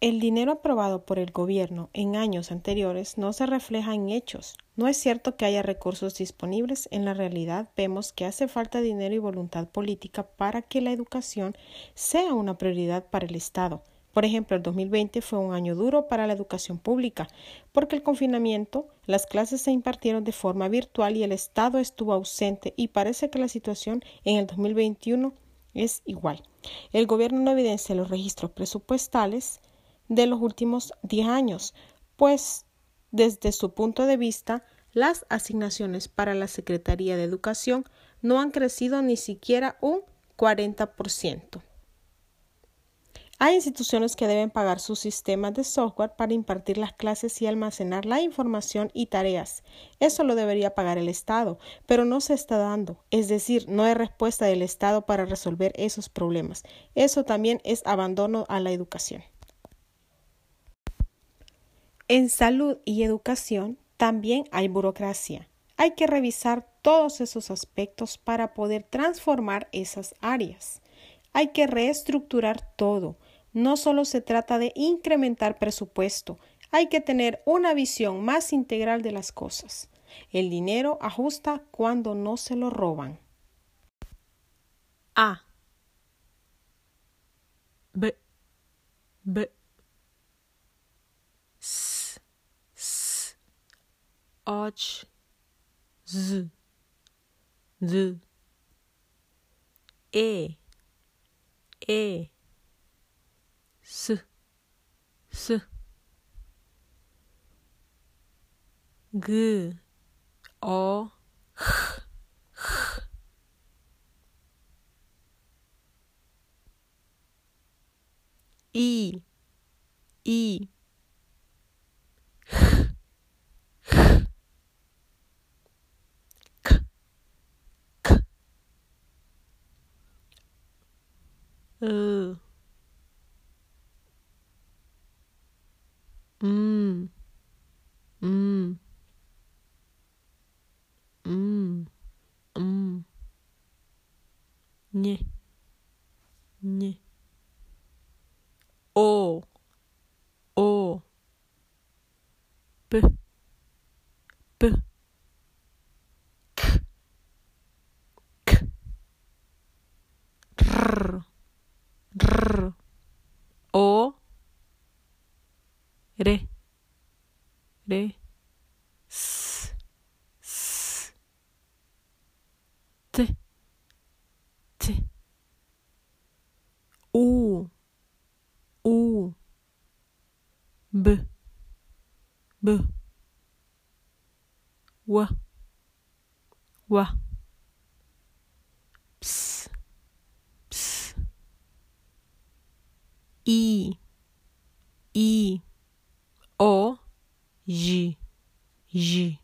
El dinero aprobado por el gobierno en años anteriores no se refleja en hechos. No es cierto que haya recursos disponibles. En la realidad vemos que hace falta dinero y voluntad política para que la educación sea una prioridad para el Estado. Por ejemplo, el 2020 fue un año duro para la educación pública, porque el confinamiento, las clases se impartieron de forma virtual y el Estado estuvo ausente y parece que la situación en el 2021 es igual. El gobierno no evidencia los registros presupuestales de los últimos 10 años, pues desde su punto de vista, las asignaciones para la Secretaría de Educación no han crecido ni siquiera un 40%. Hay instituciones que deben pagar sus sistemas de software para impartir las clases y almacenar la información y tareas. Eso lo debería pagar el Estado, pero no se está dando. Es decir, no hay respuesta del Estado para resolver esos problemas. Eso también es abandono a la educación. En salud y educación también hay burocracia. Hay que revisar todos esos aspectos para poder transformar esas áreas. Hay que reestructurar todo. No solo se trata de incrementar presupuesto, hay que tener una visión más integral de las cosas. El dinero ajusta cuando no se lo roban. A. B. B. och, z, z, e, e, s, s, g, o, h, h. I, I, Uh. Mm. Mm. Mm. Mm. O. O. P. P. Re. Re. S. S. T. T. U. U. B. B. W. W. Ps. I, I, J.